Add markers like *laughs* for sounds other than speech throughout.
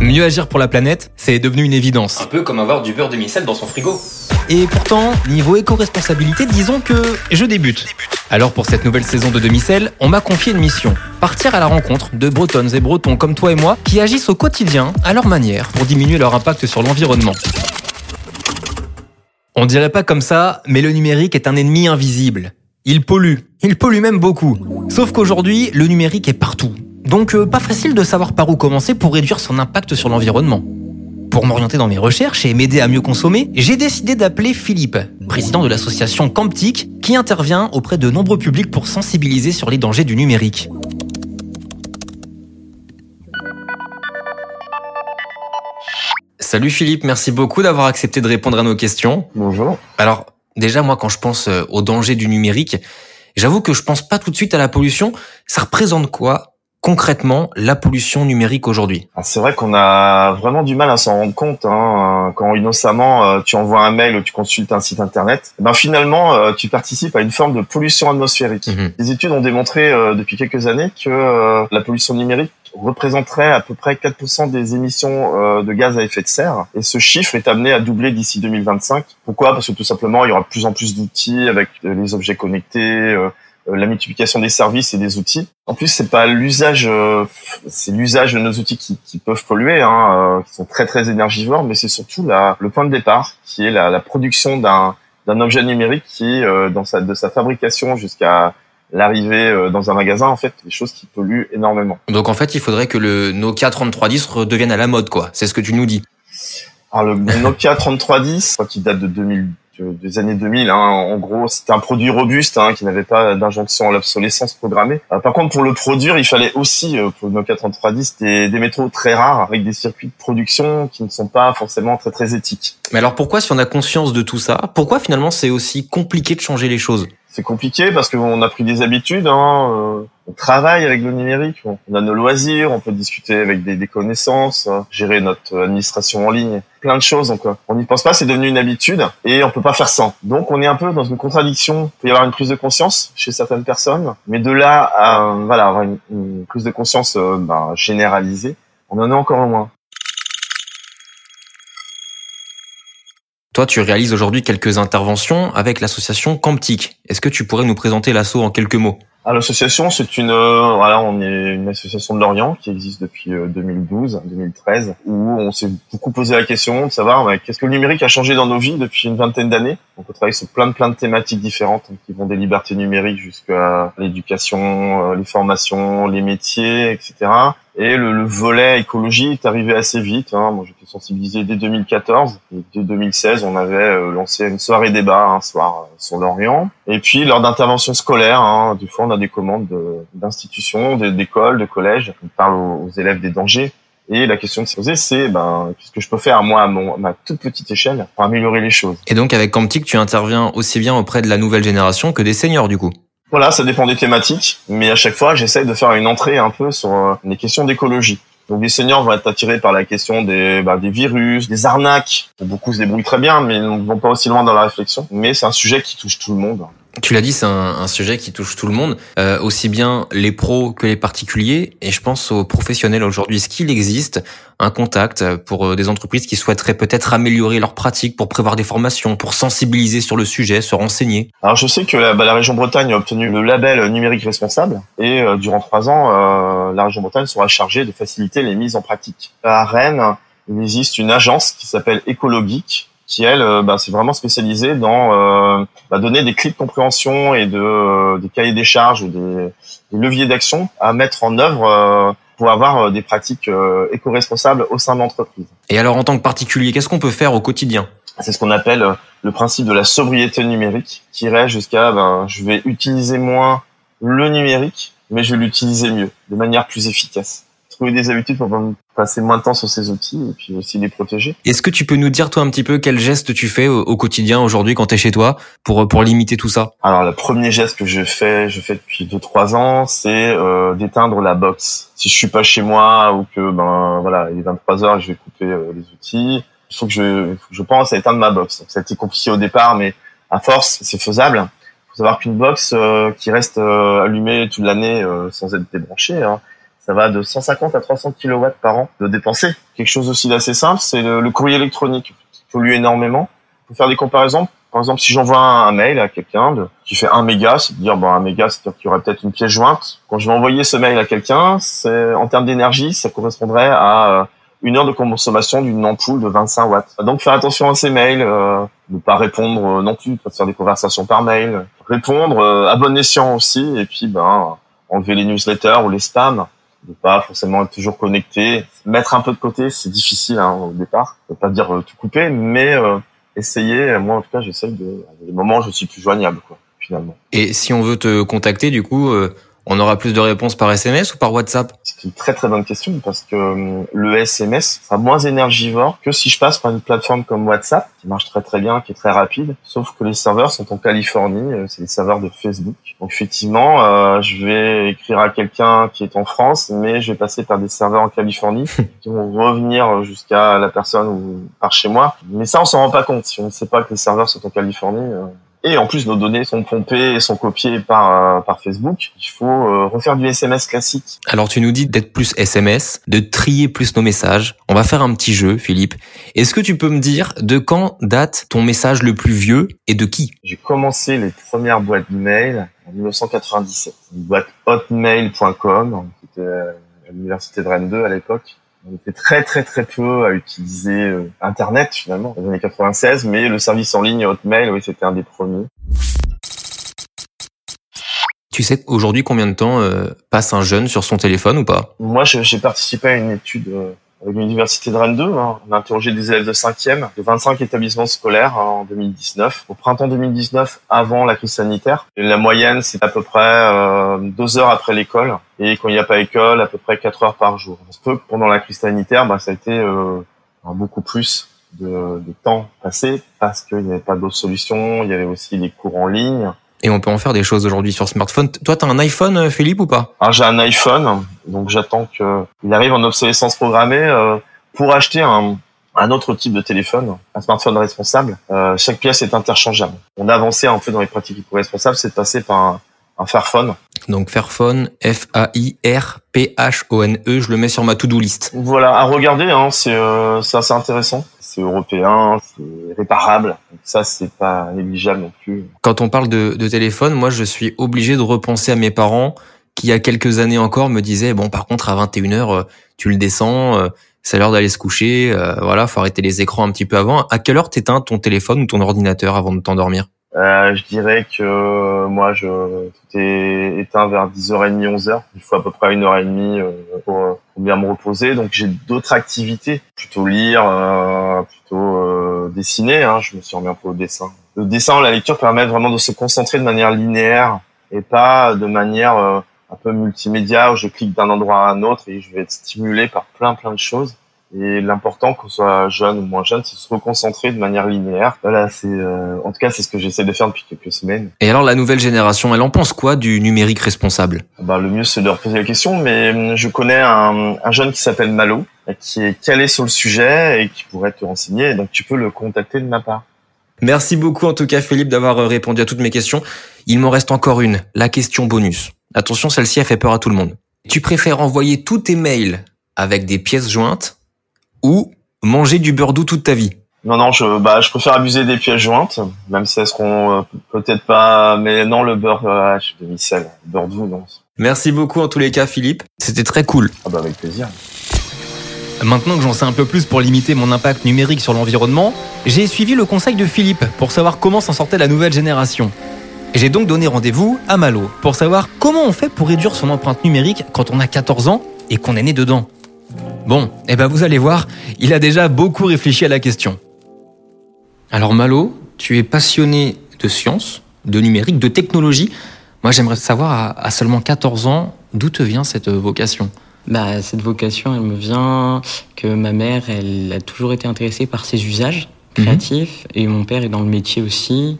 Mieux agir pour la planète, c'est devenu une évidence. Un peu comme avoir du beurre demi-sel dans son frigo. Et pourtant, niveau éco-responsabilité, disons que je débute. Alors pour cette nouvelle saison de demi-sel, on m'a confié une mission. Partir à la rencontre de bretonnes et bretons comme toi et moi qui agissent au quotidien, à leur manière, pour diminuer leur impact sur l'environnement. On dirait pas comme ça, mais le numérique est un ennemi invisible. Il pollue. Il pollue même beaucoup. Sauf qu'aujourd'hui, le numérique est partout. Donc euh, pas facile de savoir par où commencer pour réduire son impact sur l'environnement. Pour m'orienter dans mes recherches et m'aider à mieux consommer, j'ai décidé d'appeler Philippe, président de l'association Camptic, qui intervient auprès de nombreux publics pour sensibiliser sur les dangers du numérique. Salut Philippe, merci beaucoup d'avoir accepté de répondre à nos questions. Bonjour. Alors, déjà, moi, quand je pense euh, aux dangers du numérique, j'avoue que je pense pas tout de suite à la pollution. Ça représente quoi concrètement la pollution numérique aujourd'hui? Ah, C'est vrai qu'on a vraiment du mal à s'en rendre compte hein, quand innocemment euh, tu envoies un mail ou tu consultes un site internet. Eh Ben finalement, euh, tu participes à une forme de pollution atmosphérique. Mhm. Les études ont démontré euh, depuis quelques années que la pollution numérique représenterait à peu près 4% des émissions de gaz à effet de serre. Et ce chiffre est amené à doubler d'ici 2025. Pourquoi? Parce que tout simplement, il y aura de plus en plus d'outils avec les objets connectés, la multiplication des services et des outils. En plus, c'est pas l'usage, euh, c'est l'usage de nos outils qui, qui peuvent polluer, hein, euh, qui sont très très énergivores, mais c'est surtout la, le point de départ, qui est la, la production d'un d'un objet numérique qui, euh, dans sa, de sa fabrication jusqu'à l'arrivée euh, dans un magasin, en fait, des choses qui polluent énormément. Donc en fait, il faudrait que le Nokia 3310 redevienne à la mode, quoi. C'est ce que tu nous dis. Alors le Nokia 3310, je crois qu'il date de 2000, de- des années 2000. Hein, en gros, c'était un produit robuste hein, qui n'avait pas d'injonction à l'obsolescence programmée. Euh, par contre, pour le produire, il fallait aussi euh, pour le Nokia 3310 des, des très rares avec des circuits de production qui ne sont pas forcément très très éthiques. Mais alors pourquoi, si on a conscience de tout ça, pourquoi finalement c'est aussi compliqué de changer les choses? C'est compliqué parce qu'on a pris des habitudes. Hein, euh, on travaille avec le numérique, on a nos loisirs, on peut discuter avec des, des connaissances, euh, gérer notre administration en ligne, plein de choses. Donc, euh, on n'y pense pas, c'est devenu une habitude et on peut pas faire sans. Donc, on est un peu dans une contradiction. Il peut y avoir une prise de conscience chez certaines personnes, mais de là à voilà avoir une, une prise de conscience euh, ben, généralisée, on en est encore loin. Toi, tu réalises aujourd'hui quelques interventions avec l'association Camptic. Est-ce que tu pourrais nous présenter l'assaut en quelques mots? Ah, l'association, c'est une, euh, voilà, on est une association de Lorient qui existe depuis euh, 2012, 2013, où on s'est beaucoup posé la question de savoir ouais, qu'est-ce que le numérique a changé dans nos vies depuis une vingtaine d'années? Donc, on travaille sur plein de plein de thématiques différentes qui vont des libertés numériques jusqu'à l'éducation, euh, les formations, les métiers, etc. Et le, le volet écologie est arrivé assez vite. Hein. Sensibilisé dès 2014. Et dès 2016, on avait euh, lancé une soirée débat un soir euh, sur l'Orient. Et puis, lors d'interventions scolaires, hein, des fois, on a des commandes de- d'institutions, de- d'écoles, de collèges. On parle aux, aux élèves des dangers. Et la question de se poser, c'est ben, qu'est-ce que je peux faire, moi, à, mon, à ma toute petite échelle, pour améliorer les choses? Et donc avec Camptic, tu interviens aussi bien auprès de la nouvelle génération que des seniors du coup? Voilà, ça dépend des thématiques, mais à chaque fois, j'essaye de faire une entrée un peu sur euh, les questions d'écologie. Donc les seniors vont être attirés par la question des, bah, des virus, des arnaques. Beaucoup se débrouillent très bien, mais ne vont pas aussi loin dans la réflexion. Mais c'est un sujet qui touche tout le monde. Tu l'as dit, c'est un, un sujet qui touche tout le monde, euh, aussi bien les pros que les particuliers. Et je pense aux professionnels aujourd'hui. Est-ce qu'il existe un contact pour euh, des entreprises qui souhaiteraient peut-être améliorer leurs pratiques pour prévoir des formations, pour sensibiliser sur le sujet, se renseigner? Alors je sais que la, bah, la région Bretagne a obtenu le label numérique responsable et euh, durant trois ans, euh, la région Bretagne sera chargée de faciliter les mises en pratique. À Rennes, il existe une agence qui s'appelle Ecologique qui elle, euh, bah, c'est vraiment spécialisée dans euh, bah, donner des clés de compréhension et de euh, des cahiers des charges, des, des leviers d'action à mettre en œuvre euh, pour avoir des pratiques euh, éco-responsables au sein de l'entreprise. Et alors en tant que particulier, qu'est-ce qu'on peut faire au quotidien? C'est ce qu'on appelle le principe de la sobriété numérique, qui irait jusqu'à ben, je vais utiliser moins le numérique, mais je vais l'utiliser mieux, de manière plus efficace. Trouver des habitudes pour passer moins de temps sur ces outils et puis aussi les protéger. Est-ce que tu peux nous dire toi un petit peu quel geste tu fais au, au quotidien aujourd'hui quand tu es chez toi pour, pour limiter tout ça? Alors le premier geste que je fais, je fais depuis 2-3 ans, c'est euh, d'éteindre la box. Si je suis pas chez moi ou que ben voilà, il est 23 heures je vais couper euh, les outils, il faut que je, il faut que je pense à éteindre ma box. Donc, ça a été compliqué au départ, mais à force, c'est faisable. Il faut savoir qu'une box euh, qui reste euh, allumée toute l'année euh, sans être débranchée, hein, Ça va de 150 à 300 kilowatts par an de dépenser. Quelque chose aussi d'assez simple, c'est le, le courrier électronique qui pollue énormément. Pour faire des comparaisons, par exemple, si j'envoie un, mail à quelqu'un qui fait un méga, c'est dire bon un méga, c'est-à-dire qu'il y aurait peut-être une pièce jointe. Quand je vais envoyer ce mail à quelqu'un, c'est en termes d'énergie, ça correspondrait à euh, une heure de consommation d'une ampoule de 25 watts. Donc faire attention à ces mails, euh, ne pas répondre euh, non plus, pas faire des conversations par mail, répondre à bon escient aussi, et puis ben enlever les newsletters ou les spams, ne pas forcément être toujours connecté, mettre un peu de côté, c'est difficile hein, au départ, ne pas dire tout couper, mais essayer. Moi, en tout cas, j'essaye de. À des moments, je suis plus joignable, quoi, finalement. Et si on veut te contacter, du coup, euh, on aura plus de réponses par SMS ou par WhatsApp? C'est une très très bonne question parce que euh, le SMS sera moins énergivore que si je passe par une plateforme comme WhatsApp qui marche très très bien, qui est très rapide. Sauf que les serveurs sont en Californie, euh, c'est les serveurs de Facebook. Donc effectivement, euh, je vais écrire à quelqu'un qui est en France, mais je vais passer par des serveurs en Californie *laughs* qui vont revenir jusqu'à la personne ou par chez moi. Mais ça, on s'en rend pas compte. Si on ne sait pas que les serveurs sont en Californie, et en plus, nos données sont pompées et sont copiées par, euh, par Facebook. Il faut euh, refaire du SMS classique. Alors, tu nous dis d'être plus SMS, de trier plus nos messages. On va faire un petit jeu, Philippe. Est-ce que tu peux me dire de quand date ton message le plus vieux et de qui? J'ai commencé les premières boîtes mail en 1997. Une boîte hotmail.com, qui était à l'université de Rennes 2 à l'époque. On était très très très peu à utiliser euh, Internet finalement, dans les années 96, mais le service en ligne Hotmail, oui, c'était un des premiers. Tu sais aujourd'hui combien de temps euh, passe un jeune sur son téléphone ou pas? Moi, j'ai participé à une étude euh, l'université de Rennes 2. Hein. On a interrogé des élèves de 5e de 25 établissements scolaires hein, en 2019. Au printemps 2019, avant la crise sanitaire, la moyenne, c'est à peu près euh, deux heures après l'école. Et quand il n'y a pas école, à peu près quatre heures par jour. On que pendant la crise sanitaire, bah, ça a été euh, beaucoup plus de, de temps passé parce qu'il n'y avait pas d'autres solutions. Il y avait aussi les cours en ligne. Et on peut en faire des choses aujourd'hui sur smartphone. Toi, tu as un iPhone, euh, Philippe, ou pas? Ah, J'ai un iPhone, donc j'attends qu'il arrive en obsolescence programmée euh, pour acheter un, un autre type de téléphone, un smartphone responsable. Euh, chaque pièce est interchangeable. On a avancé un peu dans les pratiques responsables, c'est de passer par un, un Fairphone. Donc Fairphone, F-A-I-R-P-H-O-N-E, je le mets sur ma to-do list. Voilà, à regarder, hein, c'est euh, assez intéressant européen, c'est réparable. ça, c'est pas négligeable non plus. Quand on parle de, téléphone, moi, je suis obligé de repenser à mes parents qui, il y a quelques années encore, me disaient, bon, par contre, à 21h, euh, tu le descends, euh, c'est l'heure d'aller se coucher, euh, voilà, faut arrêter les écrans un petit peu avant. À quelle heure t'éteins ton téléphone ou ton ordinateur avant de t'endormir? Euh, je dirais que moi, je tout est éteint vers 10h30, 11h. Il faut à peu près une heure et demie euh, pour, bien me reposer. Donc j'ai d'autres activités, plutôt lire, euh, plutôt dessiner. Hein. Je me suis remis un peu au dessin. Le dessin, la lecture permet vraiment de se concentrer de manière linéaire et pas de manière un peu multimédia où je clique d'un endroit à un autre et je vais être stimulé par plein plein de choses. Et l'important, qu'on soit jeune ou moins jeune, c'est de se reconcentrer de manière linéaire. Voilà, c'est euh, en tout cas c'est ce que j'essaie de faire depuis quelques semaines. Et alors la nouvelle génération, elle en pense quoi du numérique responsable? Bah le mieux c'est de leur poser la question. Mais hum, je connais un, un jeune qui s'appelle Malo, qui est calé sur le sujet et qui pourrait te renseigner. Donc tu peux le contacter de ma part. Merci beaucoup en tout cas Philippe d'avoir euh, répondu à toutes mes questions. Il m'en reste encore une, la question bonus. Attention, celle-ci a fait peur à tout le monde. Tu préfères envoyer tous tes mails avec des pièces jointes ou manger du beurre doux toute ta vie non, non, je, bah, je préfère abuser des pièces jointes, même si elles seront euh, peut-être pas, mais non, le beurre, euh, je suis demi-sel, beurre doux, non. Merci beaucoup en tous les cas, Philippe. C'était très cool. Ah bah, avec plaisir. Maintenant que j'en sais un peu plus pour limiter mon impact numérique sur l'environnement, j'ai suivi le conseil de Philippe pour savoir comment s'en sortait la nouvelle génération. J'ai donc donné rendez-vous à Malo pour savoir comment on fait pour réduire son empreinte numérique quand on a 14 ans et qu'on est né dedans. Bon, eh ben vous allez voir, il a déjà beaucoup réfléchi à la question. Alors Malo, tu es passionné de science, de numérique, de technologie. Moi j'aimerais savoir à, seulement 14 ans, d'où te vient cette vocation? Bah, cette vocation, elle me vient que ma mère, elle a toujours été intéressée par ses usages mhm. créatifs et mon père est dans le métier aussi.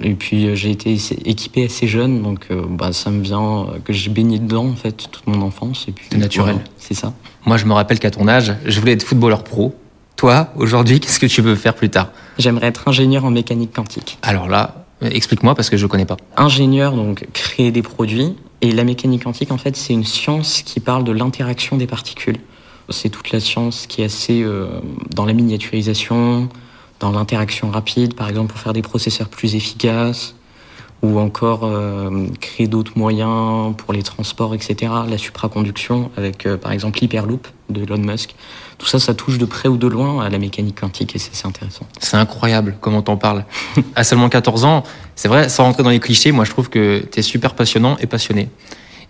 Et puis euh, j'ai été équipé assez jeune, donc euh, bah, ça me vient euh, que j'ai baigné dedans en fait toute mon enfance. Et puis naturel. c'est ça. Moi, je me rappelle qu'à ton âge, je voulais être footballeur pro. Toi, aujourd'hui, qu'est-ce que tu veux faire plus tard? J'aimerais être ingénieur en mécanique quantique. Alors là, explique-moi parce que je ne connais pas. Ingénieur, donc créer des produits Et la mécanique quantique, en fait, c'est une science qui parle de l'interaction des particules. C'est toute la science qui est assez euh, dans la miniaturisation, dans l'interaction rapide, par exemple pour faire des processeurs plus efficaces, ou encore euh, créer d'autres moyens pour les transports, etc. La supraconduction avec euh, par exemple l'hyperloop de Elon Musk. Tout ça, ça touche de près ou de loin à la mécanique quantique et c'est intéressant. C'est incroyable comment t'en parles. *laughs* à seulement 14 ans, c'est vrai, sans rentrer dans les clichés, moi je trouve que t'es super passionnant et passionné.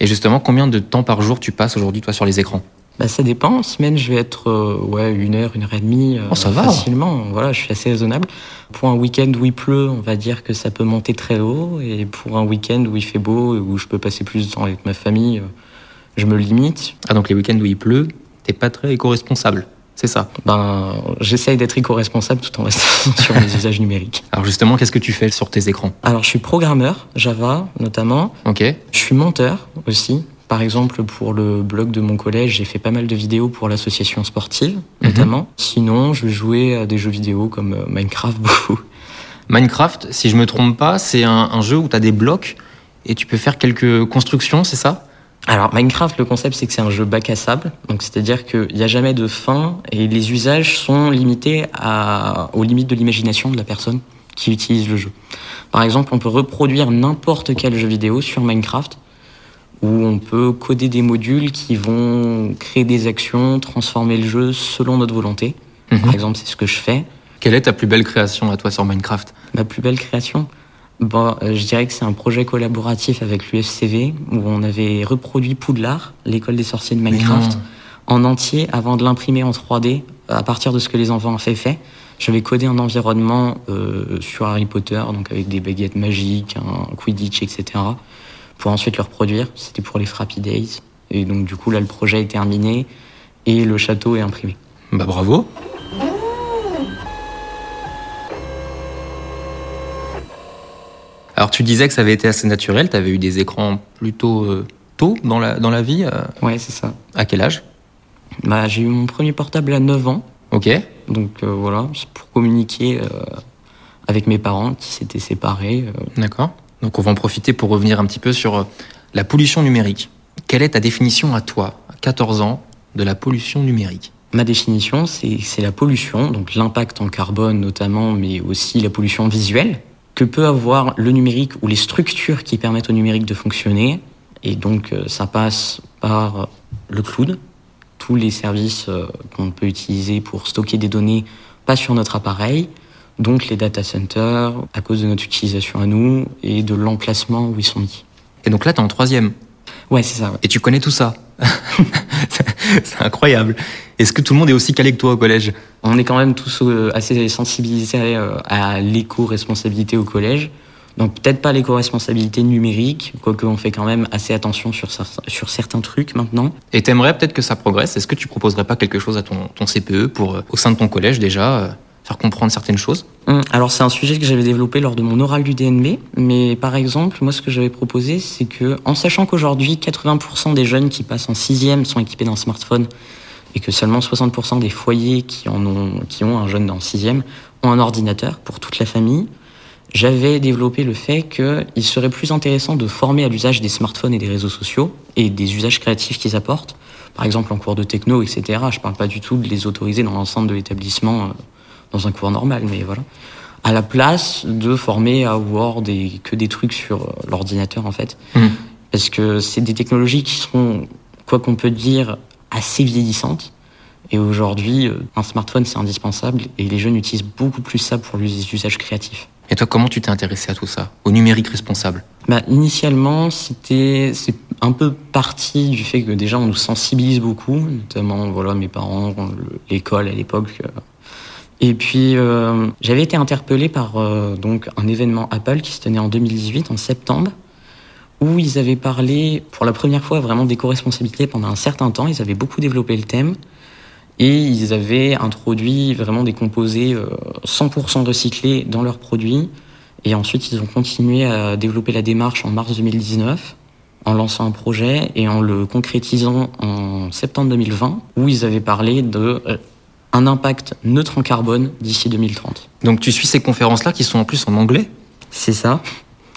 Et justement, combien de temps par jour tu passes aujourd'hui toi sur les écrans? Bah, ça dépend. En semaine, je vais être euh, ouais, une heure, une heure et demie oh, ça va. facilement. Voilà, je suis assez raisonnable. Pour un week-end où il pleut, on va dire que ça peut monter très haut. Et pour un week-end où il fait beau et où je peux passer plus de temps avec ma famille, euh, je me limite. Ah, donc les week-ends où il pleut, t'es pas très éco-responsable c'est ça. Ben, j'essaye d'être éco-responsable tout en restant *laughs* sur mes usages numériques. Alors justement, qu'est-ce que tu fais sur tes écrans? Alors je suis programmeur, Java notamment. Ok. Je suis monteur aussi. Par exemple, pour le blog de mon collège, j'ai fait pas mal de vidéos pour l'association sportive, mhm. notamment. Sinon, je jouer à des jeux vidéo comme euh, Minecraft beaucoup. Minecraft, si je me trompe pas, c'est un, jeu où tu as des blocs et tu peux faire quelques constructions, c'est ça? Alors Minecraft, le concept c'est que c'est un jeu bac à sable, donc c'est-à-dire qu'il n'y a jamais de fin et les usages sont limités à, aux limites de l'imagination de la personne qui utilise le jeu. Par exemple, on peut reproduire n'importe quel jeu vidéo sur Minecraft où on peut coder des modules qui vont créer des actions, transformer le jeu selon notre volonté. Mhm. Par exemple, c'est ce que je fais. Quelle est ta plus belle création à toi sur Minecraft? Ma plus belle création? Bon, euh, Je dirais que c'est un projet collaboratif avec l'UFCV où on avait reproduit Poudlard, l'école des sorciers de Minecraft, en entier avant de l'imprimer en 3D à partir de ce que les enfants avaient fait. J'avais codé un environnement euh, sur Harry Potter, donc avec des baguettes magiques, un Quidditch, etc pour ensuite le reproduire. C'était pour les Frappy Days. Et donc, du coup, là, le projet est terminé et le château est imprimé. Bah, bravo! Alors, tu disais que ça avait été assez naturel. Tu avais eu des écrans plutôt euh, tôt dans la, dans la vie. Euh. Ouais, c'est ça. À quel âge? Bah, J'ai eu mon premier portable à 9 ans. Ok. Donc, euh, voilà, c'est pour communiquer avec mes parents qui s'étaient séparés. D'accord. Donc on va en profiter pour revenir un petit peu sur euh, la pollution numérique. Quelle est ta définition à toi, à 14 ans, de la pollution numérique? Ma définition, c'est la pollution, donc l'impact en carbone notamment, mais aussi la pollution visuelle que peut avoir le numérique ou les structures qui permettent au numérique de fonctionner. Et donc euh, ça passe par le cloud, tous les services euh, qu'on peut utiliser pour stocker des données pas sur notre appareil, donc les data centers, à cause de notre utilisation à nous et de l'emplacement où ils sont mis. Et donc là, tu es en troisième Ouais, c'est ça. Et tu connais tout ça *laughs* C'est incroyable. Est-ce que tout le monde est aussi calé que toi au collège? On est quand même tous euh, assez sensibilisés euh, à l'éco-responsabilité au collège. Donc peut-être pas l'éco-responsabilité numérique, quoique on fait quand même assez attention sur, sur certains trucs maintenant. Et t'aimerais peut-être que ça progresse? Est-ce que tu proposerais pas quelque chose à ton, ton CPE pour, euh, au sein de ton collège déjà faire comprendre certaines choses hum, Alors c'est un sujet que j'avais développé lors de mon oral du DNB, mais par exemple, moi ce que j'avais proposé, c'est que en sachant qu'aujourd'hui 80% des jeunes qui passent en sixième sont équipés d'un smartphone et que seulement 60% des foyers qui, en ont, qui ont un jeune en sixième ont un ordinateur pour toute la famille, j'avais développé le fait qu'il serait plus intéressant de former à l'usage des smartphones et des réseaux sociaux et des usages créatifs qu'ils apportent. Par exemple, en cours de techno, etc. Je ne parle pas du tout de les autoriser dans l'ensemble de l'établissement euh, dans un cours normal, mais voilà. À la place de former à Word et que des trucs sur euh, l'ordinateur, en fait. Mmh. Parce que c'est des technologies qui sont, quoi qu'on peut dire, assez vieillissantes. Et aujourd'hui, euh, un smartphone, c'est indispensable et les jeunes utilisent beaucoup plus ça pour les usages créatifs. Et toi, comment tu t'es intéressé à tout ça, au numérique responsable? Bah, Initialement, c'était c'est un peu parti du fait que déjà on nous sensibilise beaucoup, notamment voilà mes parents, l'école à l'époque, euh, et puis, euh, j'avais été interpellé par euh, donc un événement Apple qui se tenait en 2018, en septembre, où ils avaient parlé pour la première fois vraiment d'éco-responsabilité pendant un certain temps. Ils avaient beaucoup développé le thème et ils avaient introduit vraiment des composés 100% euh, recyclés dans leurs produits. Et ensuite, ils ont continué à développer la démarche en mars 2019 en lançant un projet et en le concrétisant en septembre 2020, où ils avaient parlé de un impact neutre en carbone d'ici 2030. Donc tu suis ces conférences-là qui sont en plus en anglais? C'est ça.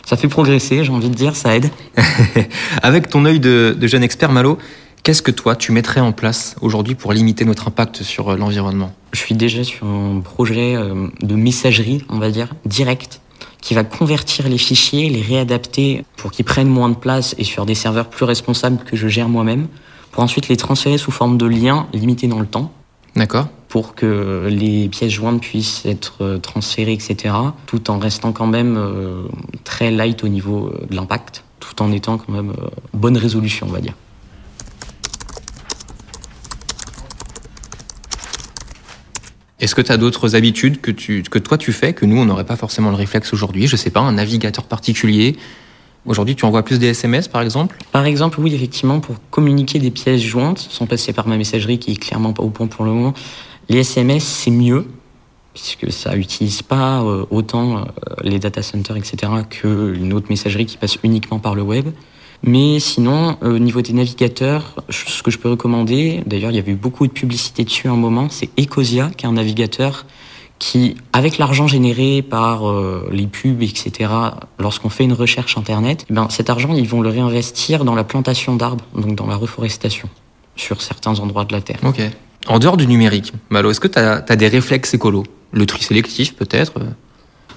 Ça fait progresser, j'ai envie de dire, ça aide. *laughs* Avec ton œil de, de jeune expert, Malo, qu'est-ce que toi, tu mettrais en place aujourd'hui pour limiter notre impact sur euh, l'environnement? Je suis déjà sur un projet euh, de messagerie, on va dire, direct, qui va convertir les fichiers, les réadapter pour qu'ils prennent moins de place et sur des serveurs plus responsables que je gère moi-même, pour ensuite les transférer sous forme de liens limités dans le temps. D'accord. Pour que les pièces jointes puissent être euh, transférées, etc., tout en restant quand même euh, très light au niveau euh, de l'impact, tout en étant quand même bonne résolution, on va dire. Est-ce que tu as d'autres habitudes que, tu, que toi tu fais, que nous on n'aurait pas forcément le réflexe aujourd'hui? Je sais pas, un navigateur particulier Aujourd'hui, tu envoies plus des SMS par exemple? Par exemple, oui, effectivement, pour communiquer des pièces jointes, sans passer par ma messagerie qui est clairement pas au point pour le moment, les SMS c'est mieux, puisque ça utilise pas euh, autant euh, les data centers, etc., qu'une autre messagerie qui passe uniquement par le web. Mais sinon, euh, au niveau des navigateurs, ce que je peux recommander, d'ailleurs il y avait eu beaucoup de publicité dessus à un moment, c'est Ecosia, qui est un navigateur qui, avec l'argent généré par les pubs, etc., lorsqu'on fait une recherche Internet, eh ben, cet argent, ils vont le réinvestir dans la plantation d'arbres, donc dans la reforestation, sur certains endroits de la Terre. En dehors du numérique, Malo, est-ce que tu as, des réflexes écolos? Le tri sélectif peut-être?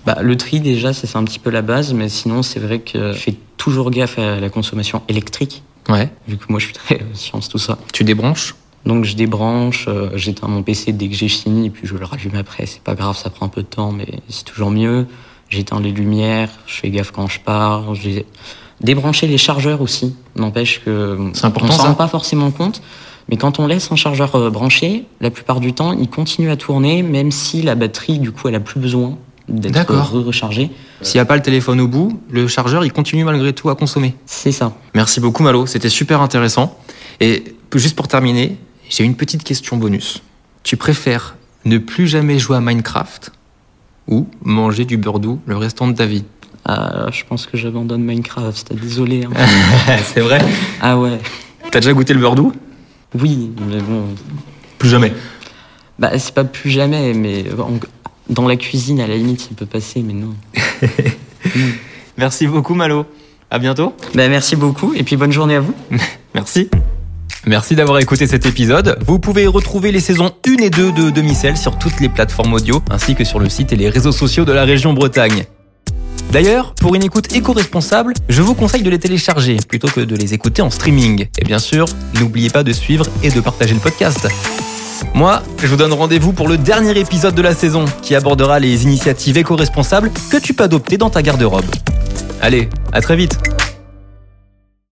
Bah, le tri, déjà, c'est un petit peu la base, mais sinon, c'est vrai que je fais toujours gaffe à la consommation électrique, Ouais. vu que moi, je suis très euh, science, tout ça. Tu débranches? Donc je débranche, euh, j'éteins mon PC dès que j'ai fini et puis je le rallume après. C'est pas grave, ça prend un peu de temps, mais c'est toujours mieux. J'éteins les lumières, je fais gaffe quand je pars. J'ai débranché les chargeurs aussi. N'empêche que C'est important, on s'en rend pas forcément compte. Mais quand on laisse un chargeur euh, branché, la plupart du temps, il continue à tourner, même si la batterie, du coup, elle a plus besoin d'être re- rechargée. S'il n'y a pas le téléphone au bout, le chargeur il continue malgré tout à consommer. C'est ça. Merci beaucoup Malo, c'était super intéressant. Et juste pour terminer, j'ai une petite question bonus. Tu préfères ne plus jamais jouer à Minecraft ou manger du beurre doux le restant de ta vie? Ah, je pense que j'abandonne Minecraft. Désolé. hein. *laughs* C'est vrai? Ah ouais. T'as déjà goûté le beurre doux? Oui, mais bon, Plus jamais. Bah, c'est pas plus jamais, mais dans la cuisine, à la limite, ça peut passer, mais non. *laughs* Merci beaucoup Malo. À bientôt. Bah, merci beaucoup, et puis bonne journée à vous. *laughs* Merci. Merci d'avoir écouté cet épisode. Vous pouvez retrouver les saisons 1 et 2 de Demi-Sel sur toutes les plateformes audio, ainsi que sur le site et les réseaux sociaux de la région Bretagne. D'ailleurs, pour une écoute éco-responsable, je vous conseille de les télécharger plutôt que de les écouter en streaming. Et bien sûr, n'oubliez pas de suivre et de partager le podcast. Moi, je vous donne rendez-vous pour le dernier épisode de la saison qui abordera les initiatives éco-responsables que tu peux adopter dans ta garde-robe. Allez, à très vite